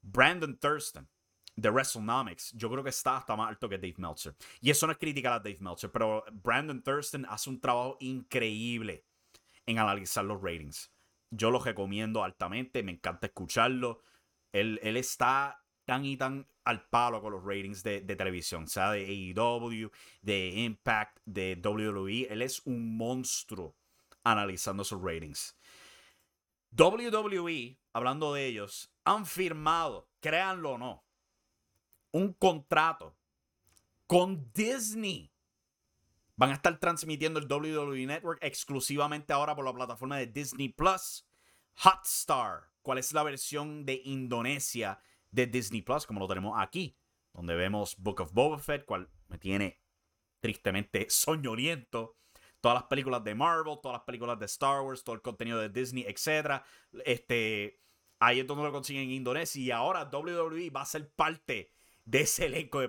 Brandon Thurston de WrestleNomics, yo creo que está hasta más alto que Dave Meltzer. Y eso no es crítica a Dave Meltzer, pero Brandon Thurston hace un trabajo increíble en analizar los ratings. Yo lo recomiendo altamente, me encanta escucharlo. Él, está tan y tan al palo con los ratings de, de televisión, sea de AEW, de Impact, de WWE. Él es un monstruo analizando sus ratings. WWE, hablando de ellos, han firmado, créanlo o no, un contrato con Disney. Van a estar transmitiendo el WWE Network exclusivamente ahora por la plataforma de Disney Plus. Hotstar, cuál es la versión de Indonesia de Disney Plus, como lo tenemos aquí, donde vemos Book of Boba Fett, cual me tiene tristemente soñoliento. Todas las películas de Marvel, todas las películas de Star Wars, todo el contenido de Disney, etc. Este, ahí es donde lo consiguen en Indonesia. Y ahora WWE va a ser parte de ese elenco de,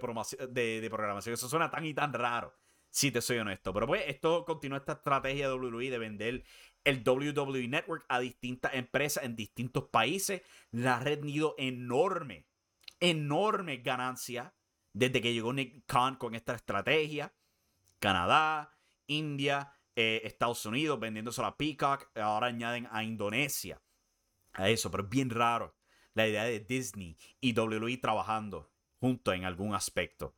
de, de programación. Eso suena tan y tan raro, si te soy honesto. Pero pues esto continúa esta estrategia de WWE de vender el WWE Network a distintas empresas en distintos países. La ha rendido enorme, enorme ganancia desde que llegó Nick Khan con esta estrategia. Canadá, India, eh, Estados Unidos vendiéndose a Peacock. Ahora añaden a Indonesia a eso, pero es bien raro la idea de Disney y WWE trabajando juntos en algún aspecto.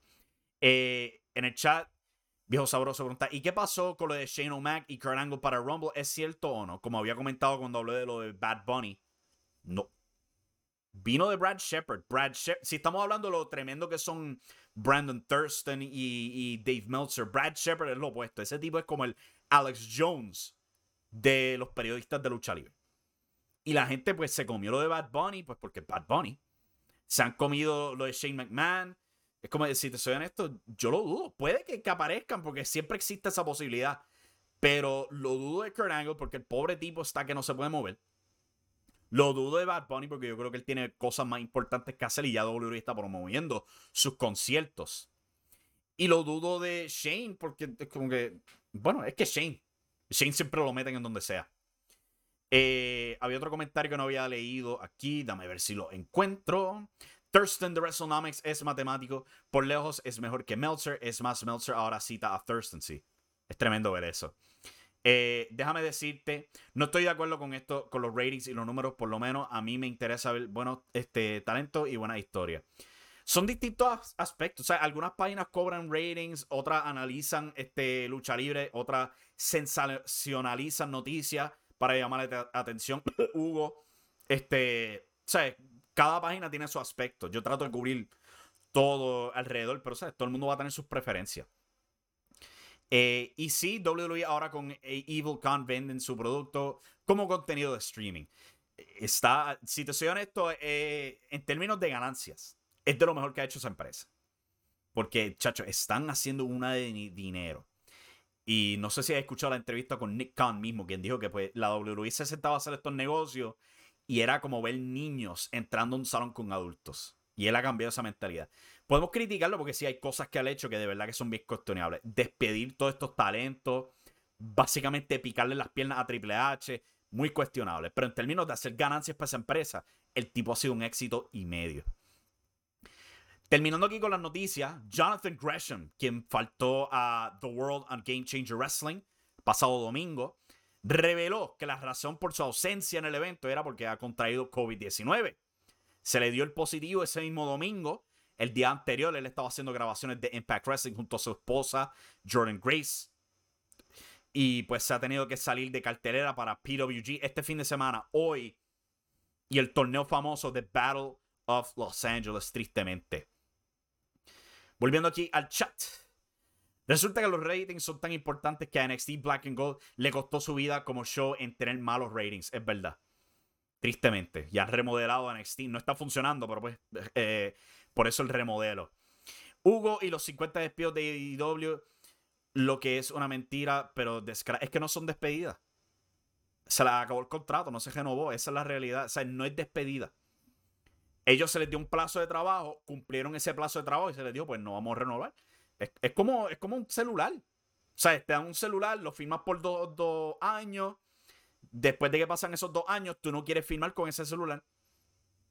Eh, en el chat Viejo Sabroso pregunta, ¿y qué pasó con lo de Shane O'Mac y Kurt Angle para Rumble? ¿Es cierto o no? Como había comentado cuando hablé de lo de Bad Bunny. No. Vino de Brad Shepard. Brad Shepard. Si estamos hablando de lo tremendo que son Brandon Thurston y, Dave Meltzer, Brad Shepard es lo opuesto. Ese tipo es como el Alex Jones de los periodistas de lucha libre. Y la gente pues se comió lo de Bad Bunny, pues porque Bad Bunny. Se han comido lo de Shane McMahon. Es como decir, te soy honesto, yo lo dudo. Puede que, aparezcan porque siempre existe esa posibilidad. Pero lo dudo de Kurt Angle porque el pobre tipo está que no se puede mover. Lo dudo de Bad Bunny porque yo creo que él tiene cosas más importantes que hacer y ya WWE está promoviendo sus conciertos. Y lo dudo de Shane porque es como que, bueno, es que Shane. Shane siempre lo meten en donde sea. Eh, había otro comentario que no había leído aquí. Dame a ver si lo encuentro. Thurston de WrestleNomics es matemático. Por lejos es mejor que Meltzer. Es más, Meltzer ahora cita a Thurston, sí. Es tremendo ver eso. Eh, déjame decirte, no estoy de acuerdo con esto, con los ratings y los números, por lo menos a mí me interesa ver buenos este, talentos y buena historia. Son distintos aspectos. O sea, algunas páginas cobran ratings, otras analizan este, lucha libre, otras sensacionalizan noticias para llamarle atención. Hugo, este, o sea, cada página tiene su aspecto. Yo trato de cubrir todo alrededor, pero ¿sabes? todo el mundo va a tener sus preferencias. Eh, y sí, WWE ahora con Evil Con venden su producto como contenido de streaming. Está, si te soy honesto, eh, en términos de ganancias, es de lo mejor que ha hecho esa empresa. Porque, chacho, están haciendo una de dinero. Y no sé si has escuchado la entrevista con Nick Khan mismo, quien dijo que pues, la WWE se sentaba a hacer estos negocios y era como ver niños entrando a un salón con adultos. Y él ha cambiado esa mentalidad. Podemos criticarlo porque sí hay cosas que ha hecho que de verdad que son bien cuestionables. Despedir todos estos talentos, básicamente picarle las piernas a Triple H, muy cuestionable. Pero en términos de hacer ganancias para esa empresa, el tipo ha sido un éxito y medio. Terminando aquí con las noticias, Jonathan Gresham, quien faltó a The World and Game Changer Wrestling pasado domingo, reveló que la razón por su ausencia en el evento era porque ha contraído COVID-19. Se le dio el positivo ese mismo domingo. El día anterior él estaba haciendo grabaciones de Impact Wrestling junto a su esposa Jordan Grace. Y pues se ha tenido que salir de cartelera para PWG este fin de semana, hoy. Y el torneo famoso de Battle of Los Angeles, tristemente. Volviendo aquí al chat. Resulta que los ratings son tan importantes que a NXT Black and Gold le costó su vida como show en tener malos ratings, es verdad. Tristemente. Ya han remodelado a NXT. No está funcionando, pero pues eh, por eso el remodelo. Hugo y los 50 despidos de AEW, lo que es una mentira, pero es que no son despedidas. Se la acabó el contrato, no se renovó. Esa es la realidad. O sea, no es despedida. Ellos se les dio un plazo de trabajo, cumplieron ese plazo de trabajo y se les dijo, pues no vamos a renovar. Es, como, es como un celular. O sea, te dan un celular, lo firmas por dos, años. Después de que pasan esos dos años, tú no quieres firmar con ese celular.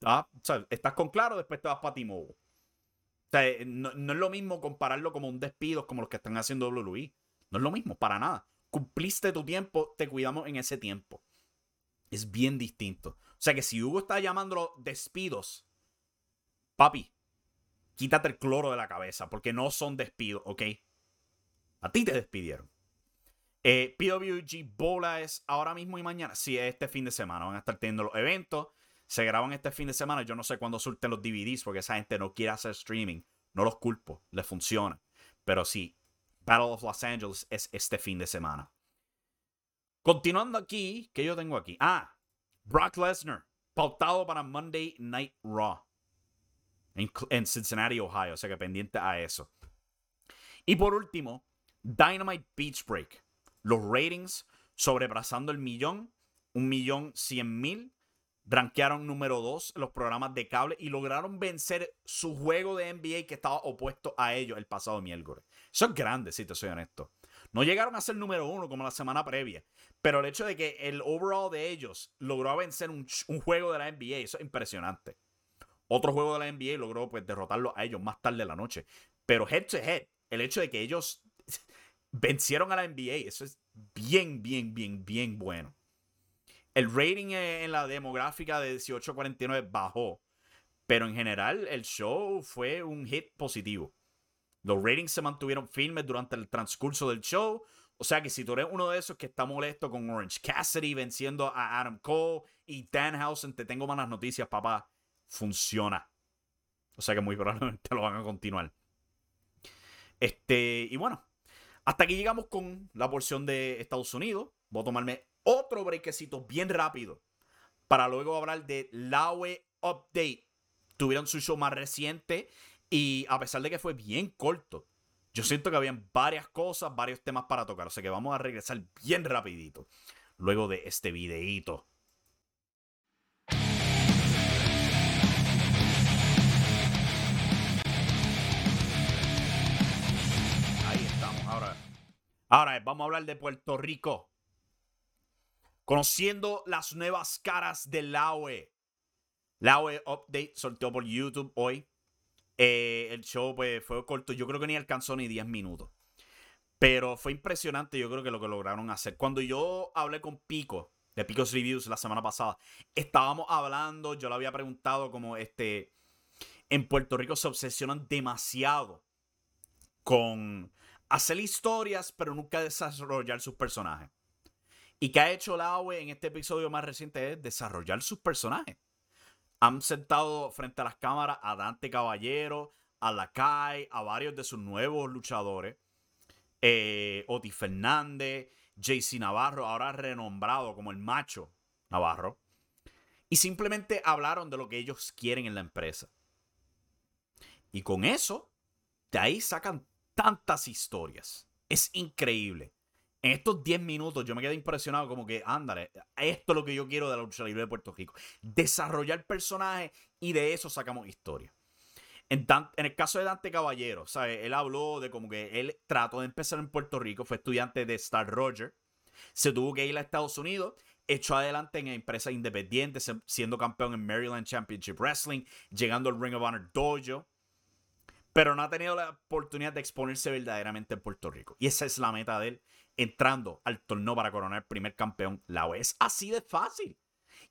Ah, o sea, estás con claro, después te vas para T-Mobile. O sea, eh, no, es lo mismo compararlo como un despido como los que están haciendo WWE. No es lo mismo, para nada. Cumpliste tu tiempo, te cuidamos en ese tiempo. Es bien distinto. O sea que si Hugo está llamándolo despidos, papi, quítate el cloro de la cabeza, porque no son despidos, ¿ok? A ti te despidieron. Eh, PWG Bola es ahora mismo y mañana. Sí, es este fin de semana. Van a estar teniendo los eventos. Se graban este fin de semana. Yo no sé cuándo surten los DVDs porque esa gente no quiere hacer streaming. No los culpo. Les funciona. Pero sí, Battle of Los Angeles es este fin de semana. Continuando aquí, ¿qué yo tengo aquí? Ah, Brock Lesnar, pautado para Monday Night Raw en, Cincinnati, Ohio. O sea que pendiente a eso. Y por último, Dynamite Beach Break. Los ratings sobrepasando el millón, un millón cien mil. Rankearon número dos en los programas de cable y lograron vencer su juego de NBA que estaba opuesto a ellos el pasado miércoles. Eso es grande, si te soy honesto. No llegaron a ser número uno como la semana previa, pero el hecho de que el overall de ellos logró vencer un, un juego de la NBA, eso es impresionante. Otro juego de la NBA logró pues derrotarlo a ellos más tarde en la noche. Pero head to head, el hecho de que ellos vencieron a la NBA, eso es bien, bien, bien, bien bueno. El rating en la demográfica de 18-49 bajó, pero en general el show fue un hit positivo. Los ratings se mantuvieron firmes durante el transcurso del show. O sea que si tú eres uno de esos que está molesto con Orange Cassidy venciendo a Adam Cole y Danhausen, te tengo malas noticias, papá funciona. O sea que muy probablemente lo van a continuar. Este, y bueno, hasta aquí llegamos con la porción de Estados Unidos. Voy a tomarme otro brequecito bien rápido para luego hablar de Laue Update. Tuvieron su show más reciente y a pesar de que fue bien corto, yo siento que habían varias cosas, varios temas para tocar. O sea que vamos a regresar bien rapidito luego de este videíto. Ahora vamos a hablar de Puerto Rico. Conociendo las nuevas caras del LAOE. LAOE Update sorteó por YouTube hoy. Eh, el show pues, fue corto. Yo creo que ni alcanzó ni 10 minutos. Pero fue impresionante, yo creo que lo que lograron hacer. Cuando yo hablé con Pico, de Picos Reviews, la semana pasada, estábamos hablando, yo le había preguntado como este, en Puerto Rico se obsesionan demasiado con hacer historias, pero nunca desarrollar sus personajes. ¿Y qué ha hecho Laue en este episodio más reciente? Es desarrollar sus personajes. Han sentado frente a las cámaras a Dante Caballero, a Lakai, a varios de sus nuevos luchadores. Eh, Oti Fernández, JC Navarro, ahora renombrado como el macho Navarro. Y simplemente hablaron de lo que ellos quieren en la empresa. Y con eso, de ahí sacan tantas historias. Es increíble. En estos 10 minutos yo me quedé impresionado como que, ándale, esto es lo que yo quiero de la lucha libre de Puerto Rico. Desarrollar personajes y de eso sacamos historia. En, en, el caso de Dante Caballero, ¿sabes? Él habló de como que él trató de empezar en Puerto Rico, fue estudiante de Star Roger, se tuvo que ir a Estados Unidos, echó adelante en empresas independientes, siendo campeón en Maryland Championship Wrestling, llegando al Ring of Honor Dojo, pero no ha tenido la oportunidad de exponerse verdaderamente en Puerto Rico. Y esa es la meta de él, entrando al torneo para coronar el primer campeón la O. Es así de fácil.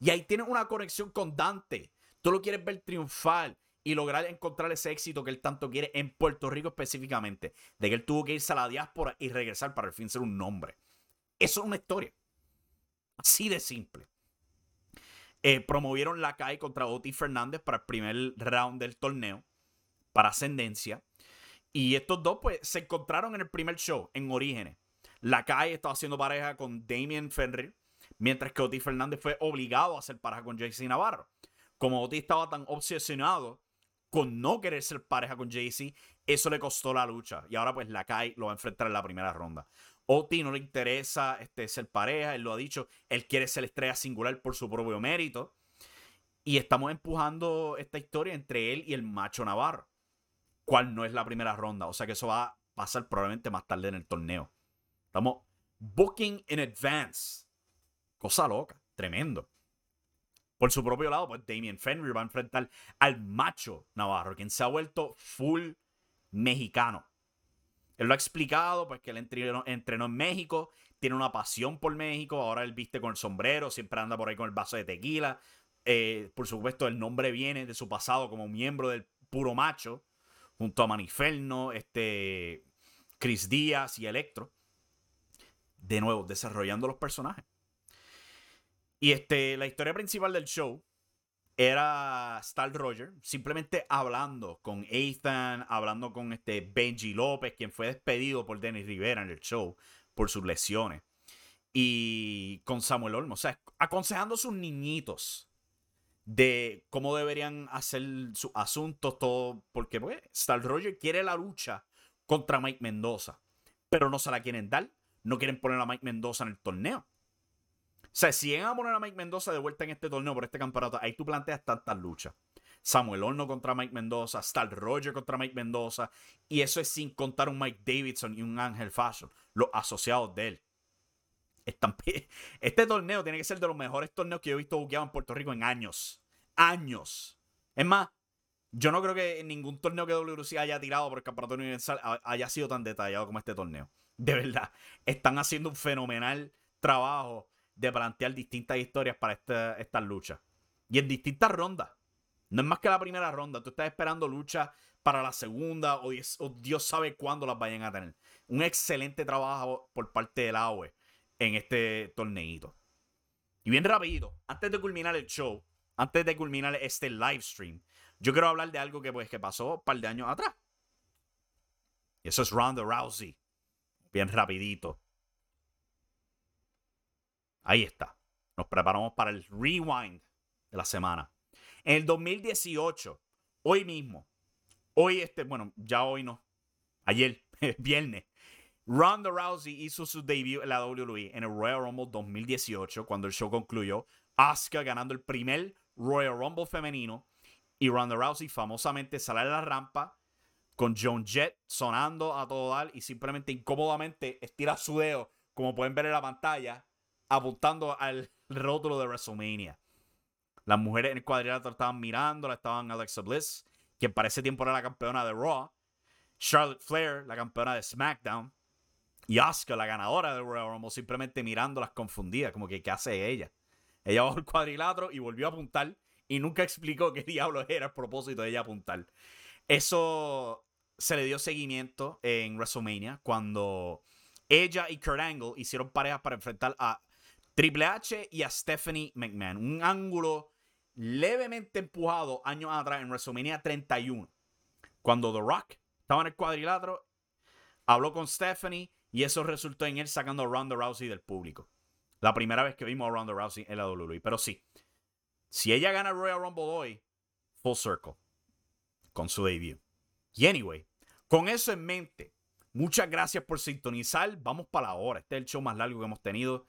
Y ahí tiene una conexión con Dante. Tú lo quieres ver triunfar y lograr encontrar ese éxito que él tanto quiere en Puerto Rico específicamente, de que él tuvo que irse a la diáspora y regresar para al fin ser un nombre. Eso es una historia. Así de simple. Eh, promovieron la CAI contra Oti Fernández para el primer round del torneo para Ascendencia. Y estos dos, pues, se encontraron en el primer show, en Orígenes. La estaba haciendo pareja con Damien Fenrir, mientras que Otis Fernández fue obligado a hacer pareja con JC Navarro. Como Otis estaba tan obsesionado con no querer ser pareja con JC, eso le costó la lucha. Y ahora, pues, la lo va a enfrentar en la primera ronda. Otis no le interesa este, ser pareja, él lo ha dicho, él quiere ser estrella singular por su propio mérito. Y estamos empujando esta historia entre él y el macho Navarro cual no es la primera ronda. O sea que eso va a pasar probablemente más tarde en el torneo. Estamos booking in advance. Cosa loca, tremendo. Por su propio lado, pues Damien Fenrir va a enfrentar al macho Navarro, quien se ha vuelto full mexicano. Él lo ha explicado, pues que él entrenó, entrenó, en México, tiene una pasión por México, ahora él viste con el sombrero, siempre anda por ahí con el vaso de tequila. Eh, por supuesto, el nombre viene de su pasado como miembro del Puro Macho, junto a Maniferno, este, Chris Díaz y Electro. De nuevo, desarrollando los personajes. Y este, la historia principal del show era Star Roger, simplemente hablando con Ethan, hablando con este Benji López, quien fue despedido por Dennis Rivera en el show por sus lesiones. Y con Samuel Olmo, o sea, aconsejando a sus niñitos de cómo deberían hacer sus asuntos, todo, porque pues, Star Roger quiere la lucha contra Mike Mendoza, pero no se la quieren dar, no quieren poner a Mike Mendoza en el torneo. O sea, si llegan a poner a Mike Mendoza de vuelta en este torneo por este campeonato, ahí tú planteas tantas luchas. Samuel Horno contra Mike Mendoza, Star Roger contra Mike Mendoza, y eso es sin contar un Mike Davidson y un Ángel Fashion, los asociados de él. Este torneo tiene que ser de los mejores torneos que yo he visto buqueado en Puerto Rico en años. Años. Es más, yo no creo que ningún torneo que WC haya tirado por el Campeonato Universal haya sido tan detallado como este torneo. De verdad. Están haciendo un fenomenal trabajo de plantear distintas historias para esta, estas luchas. Y en distintas rondas. No es más que la primera ronda. Tú estás esperando luchas para la segunda o Dios, sabe cuándo las vayan a tener. Un excelente trabajo por parte del AOE en este torneito. Y bien rápido, antes de culminar el show, antes de culminar este live stream, yo quiero hablar de algo que, pues, que pasó un par de años atrás. Y eso es Ronda Rousey. Bien rapidito. Ahí está. Nos preparamos para el rewind de la semana. En el 2018, hoy mismo, hoy este, bueno, ya hoy no, ayer, viernes, Ronda Rousey hizo su debut en la WWE en el Royal Rumble 2018, cuando el show concluyó, Asuka ganando el primer Royal Rumble femenino y Ronda Rousey famosamente sale a la rampa con John Jett sonando a todo dar y simplemente incómodamente estira su dedo, como pueden ver en la pantalla, apuntando al rótulo de WrestleMania. Las mujeres en el cuadrilátero estaban mirando, la estaban Alexa Bliss, quien para ese tiempo era la campeona de Raw, Charlotte Flair, la campeona de SmackDown, y Asuka, la ganadora de Royal Rumble, simplemente mirándolas confundidas, como que ¿qué hace ella? Ella bajó el cuadrilátero y volvió a apuntar y nunca explicó qué diablo era el propósito de ella apuntar. Eso se le dio seguimiento en WrestleMania cuando ella y Kurt Angle hicieron parejas para enfrentar a Triple H y a Stephanie McMahon. Un ángulo levemente empujado años atrás en WrestleMania 31. Cuando The Rock estaba en el cuadrilátero, habló con Stephanie y eso resultó en él sacando a Ronda Rousey del público. La primera vez que vimos a Ronda Rousey en la WWE. Pero sí, si ella gana Royal Rumble hoy, full circle. Con su debut. Y anyway, con eso en mente, muchas gracias por sintonizar. Vamos para la hora. Este es el show más largo que hemos tenido.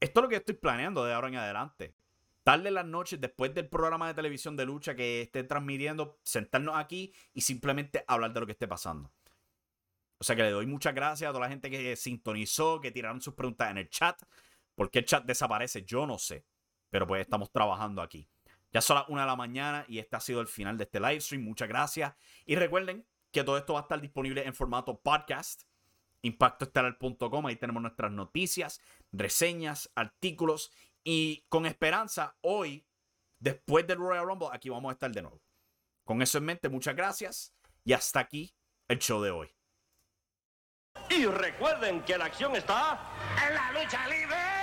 Esto es lo que estoy planeando de ahora en adelante. Tarde las noches, después del programa de televisión de lucha que esté transmitiendo, sentarnos aquí y simplemente hablar de lo que esté pasando. O sea que le doy muchas gracias a toda la gente que sintonizó, que tiraron sus preguntas en el chat. ¿Por qué el chat desaparece? Yo no sé. Pero pues estamos trabajando aquí. Ya son las una de la mañana y este ha sido el final de este live stream. Muchas gracias. Y recuerden que todo esto va a estar disponible en formato podcast impactoestelar.com. Ahí tenemos nuestras noticias, reseñas, artículos. Y con esperanza, hoy, después del Royal Rumble, aquí vamos a estar de nuevo. Con eso en mente, muchas gracias. Y hasta aquí el show de hoy. Y recuerden que la acción está en la lucha libre.